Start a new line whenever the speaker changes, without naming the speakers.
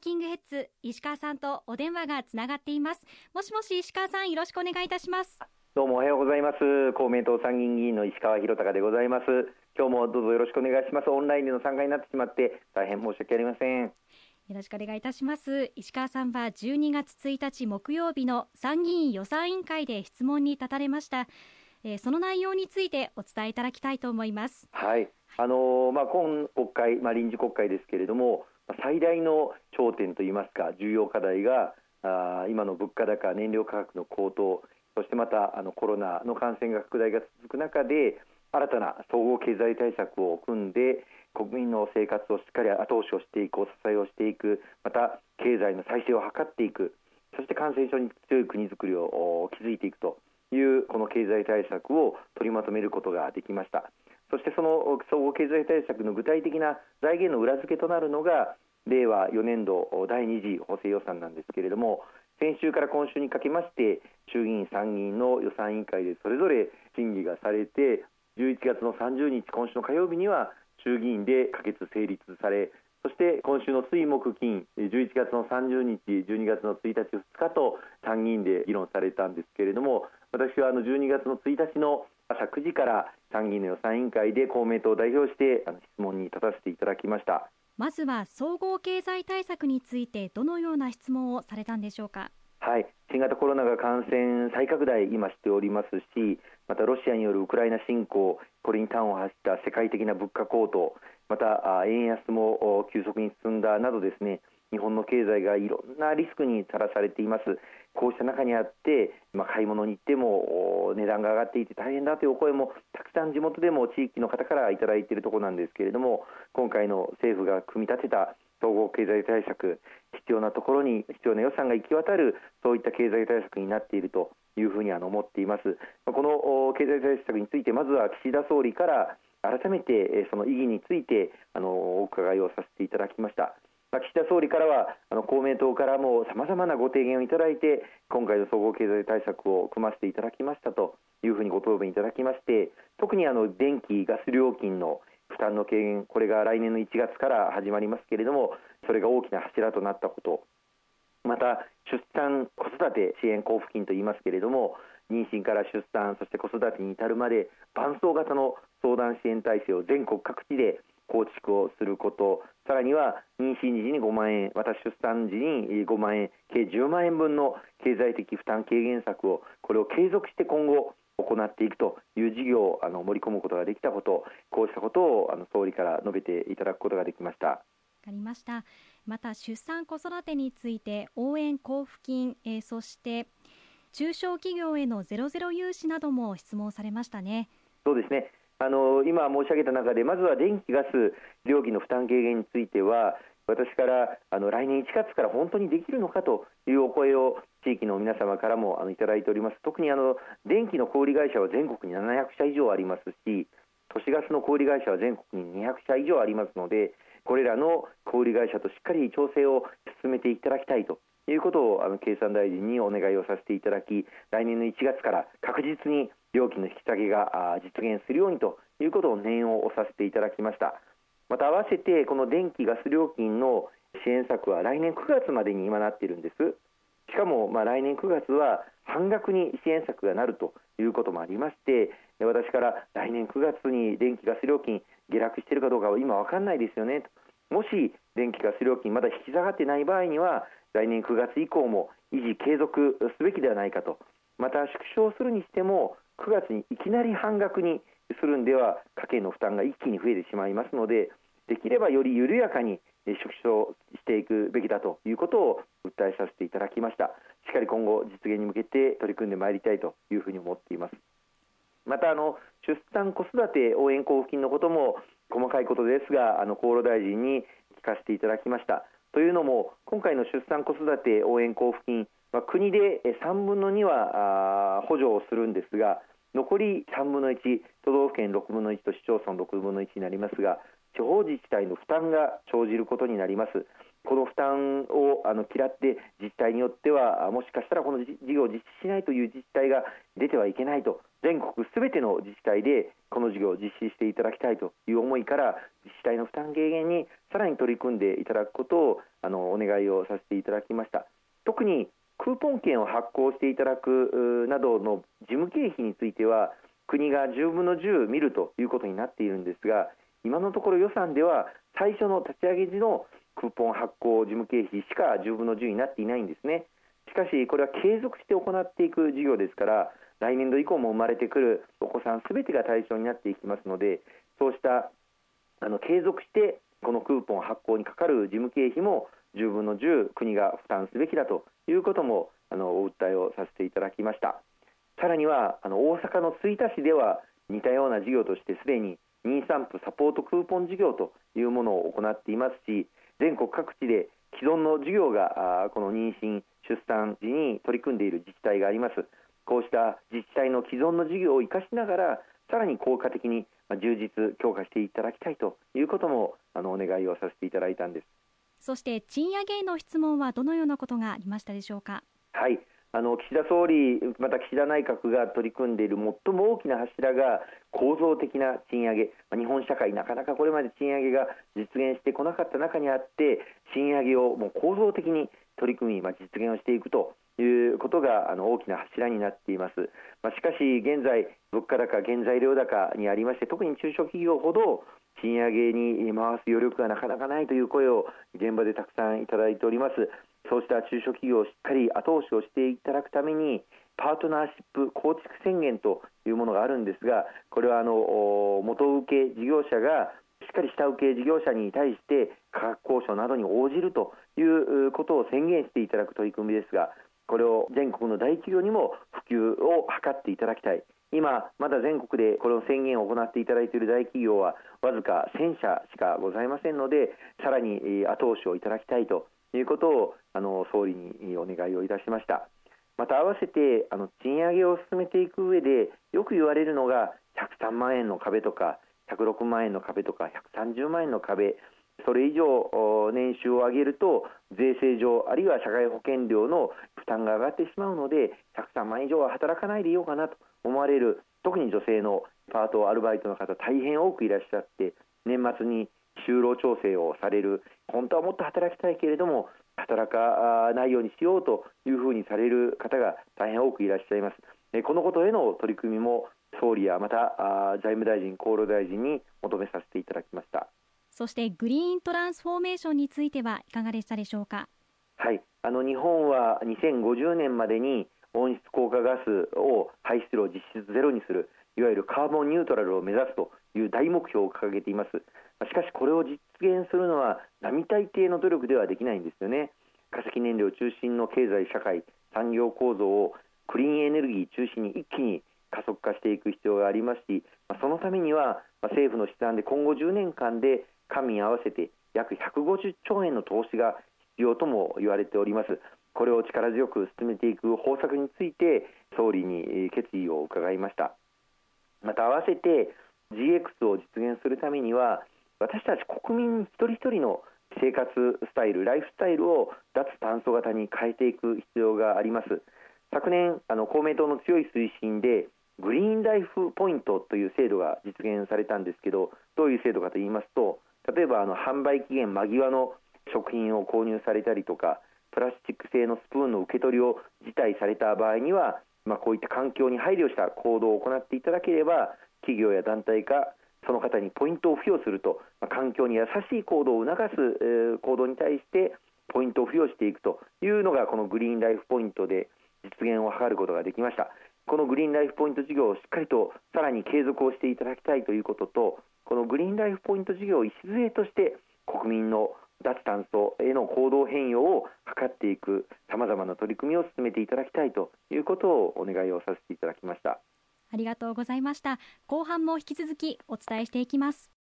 キングヘッズ石川さんとお電話がつながっています。もしもし石川さんよろしくお願いいたします。
どうもおはようございます。公明党参議院議員の石川博隆でございます。今日もどうぞよろしくお願いします。オンラインでの参加になってしまって大変申し訳ありません。よ
ろしくお願いいたします。石川さんは12月1日木曜日の参議院予算委員会で質問に立たれました。えー、その内容についてお伝えいただきたいと思います。
はい、あのー、まあ今国会、まあ臨時国会ですけれども、最大の焦点といいますか重要課題があ今の物価高、燃料価格の高騰、そしてまたあのコロナの感染が拡大が続く中で新たな総合経済対策を組んで国民の生活をしっかり後押しをしていくお、支えをしていく、また経済の再生を図っていく、そして感染症に強い国づくりを築いていくというこの経済対策を取りまとめることができました。そしてその総合経済対策の具体的な財源の裏付けとなるのが令和4年度第2次補正予算なんですけれども先週から今週にかけまして衆議院、参議院の予算委員会でそれぞれ審議がされて11月の30日今週の火曜日には衆議院で可決成立されそして今週の水木金11月の30日12月の1日2日と参議院で議論されたんですけれども私はあの12月の1日の朝9時から参議院の予算委員会で公明党を代表して質問に立たせていただきました。
まずは総合経済対策についてどのような質問をされたんでしょうか？
はい。新型コロナが感染再拡大今しておりますしまたロシアによるウクライナ侵攻これに端を発した世界的な物価高騰また円安も急速に進んだなどですね日本の経済がいろんなリスクにさらされています。こうした中にあって、まあ、買い物に行っても値段が上がっていて大変だというお声もたくさん地元でも地域の方からいただいているところなんですけれども今回の政府が組み立てた総合経済対策必要なところに必要な予算が行き渡るそういった経済対策になっているというふうに思っています。この経済対策についてまずは岸田総理から改めてその意義についてあのお伺いをさせていただきました。岸田総理からは公明党からもさまざまなご提言をいただいて今回の総合経済対策を組ませていただきましたというふうにご答弁いただきまして特にあの電気・ガス料金の負担の軽減これが来年の1月から始まりますけれどもそれが大きな柱となったこと。また出産子育て支援交付金といいますけれども妊娠から出産そして子育てに至るまで伴走型の相談支援体制を全国各地で構築をすること。さらには妊娠時に5万円また出産時に5万円計10万円分の経済的負担軽減策をこれを継続して今後行っていくという事業をあの盛り込むことができたことこうしたことをあの総理から述べていただくことができました。わ
かりました。また出産子育てについて応援交付金、えー、そして中小企業へのゼロゼロ融資なども質問されましたね。
そうですねあの今申し上げた中でまずは電気・ガス料金の負担軽減については私からあの来年1月から本当にできるのかというお声を地域の皆様からもあのいただいております。特にあの電気の小売会社は全国に700社以上ありますし都市ガスの小売会社は全国に200社以上ありますのでこれらの小売会社としっかり調整を進めていただきたいということをあの経産大臣にお願いをさせていただき来年の1月から確実に料金の引き下げが実現するようにということを念をさせていただきました。また合わせてこの電気・ガス料金の支援策は来年9月までに今なっているんです。しかもまあ来年9月は半額に支援策がなるということもありまして私から来年9月に電気・ガス料金下落しているかどうかは今分かんないですよね。もし電気・ガス料金まだ引き下がってない場合には来年9月以降も維持継続すべきではないかと。また縮小するにしても9月にいきなり半額にするんでは家計の負担が一気に増えてしまいますのでできればより緩やかに縮小していくべきだということを訴えさせていただきました。しっかり今後実現に向けて取り組んでまいりたいというふうに思っています。またあの出産子育て応援交付金のことも細かいことですがあの厚労大臣に聞かせていただきました。というのも今回の出産子育て応援交付金、まあ、国で3分の2は補助をするんですが残り3分の1都道府県6分の1と市町村6分の1になりますが地方自治体の負担が生じることになります。この負担をあの嫌って自治体によってはもしかしたらこの事業を実施しないという自治体が出てはいけないと。全国すべての自治体でこの事業を実施していただきたいという思いから自治体の負担軽減にさらに取り組んでいただくことをあのお願いをさせていただきました。特にクーポン券を発行していただくなどの事務経費については国が10分の10見るということになっているんですが今のところ予算では最初の立ち上げ時のクーポン発行事務経費しか10分の10になっていないんですね。しかしこれは継続して行っていく事業ですから来年度以降も生まれてくるお子さんすべてが対象になっていきますのでそうしたあの継続してこのクーポン発行にかかる事務経費も10分の10国が負担すべきだということもあのお訴えをさせていただきました。さらにはあの大阪の吹田市では似たような事業としてすでに妊産婦サポートクーポン事業というものを行っていますし全国各地で既存の事業がこの妊娠出産時に取り組んでいる自治体があります。こうした自治体の既存の事業を生かしながらさらに効果的に充実強化していただきたいということもあのお願いをさせていただいたんです。
そして賃上げへの質問はどのようなことがありましたでしょうか？
はい。あの岸田総理、また岸田内閣が取り組んでいる最も大きな柱が構造的な賃上げ、日本社会、なかなかこれまで賃上げが実現してこなかった中にあって、賃上げをもう構造的に取り組み、まあ、実現をしていくということがあの大きな柱になっています、まあ、しかし現在、物価高、原材料高にありまして、特に中小企業ほど賃上げに回す余力がなかなかないという声を現場でたくさんいただいております。そうした中小企業をしっかり後押しをしていただくためにパートナーシップ構築宣言というものがあるんですがこれはあの元請け事業者がしっかり下請け事業者に対して価格交渉などに応じるということを宣言していただく取り組みですがこれを全国の大企業にも普及を図っていただきたい今、まだ全国でこの宣言を行っていただいている大企業はわずか1000社しかございませんのでさらに後押しをいただきたいということをあの総理にお願いをいたしました。また合わせてあの賃上げを進めていく上でよく言われるのが103万円の壁とか106万円の壁とか130万円の壁。それ以上年収を上げると税制上あるいは社会保険料の負担が上がってしまうので103万円以上は働かないでいようかなと。思われる特に女性のパートアルバイトの方大変多くいらっしゃって年末に就労調整をされる本当はもっと働きたいけれども働かないようにしようというふうにされる方が大変多くいらっしゃいます。このことへの取り組みも総理やまた財務大臣厚労大臣に求めさせていただきました。
そしてグリーントランスフォーメーションについてはいかがでしたでしょうか？
はい。あの日本は2050年までに温室効果ガスを排出量を実質ゼロにするいわゆるカーボンニュートラルを目指すという大目標を掲げています。しかしこれを実現するのは並大抵の努力ではできないんですよね。化石燃料中心の経済社会産業構造をクリーンエネルギー中心に一気に加速化していく必要がありますしそのためには政府の試算で今後10年間で官民合わせて約150兆円の投資が必要とも言われております。これを力強く進めていく方策について総理に決意を伺いました。また合わせて GX を実現するためには私たち国民一人一人の生活スタイル、ライフスタイルを脱炭素型に変えていく必要があります。昨年あの公明党の強い推進でグリーンライフポイントという制度が実現されたんですけどどういう制度かと言いますと例えばあの販売期限間際の食品を購入されたりとかプラスチック製のスプーンの受け取りを辞退された場合には、まあ、こういった環境に配慮した行動を行っていただければ企業や団体がその方にポイントを付与すると、まあ、環境に優しい行動を促す、えー、行動に対してポイントを付与していくというのがこのグリーンライフポイントで実現を図ることができました。このグリーンライフポイント事業をしっかりとさらに継続をしていただきたいということとこのグリーンライフポイント事業を礎として国民の脱炭素への行動変容を図っていくさまざまな取り組みを進めていただきたいということをお願いをさせていただきました。
ありがとうございました。後半も引き続きお伝えしていきます。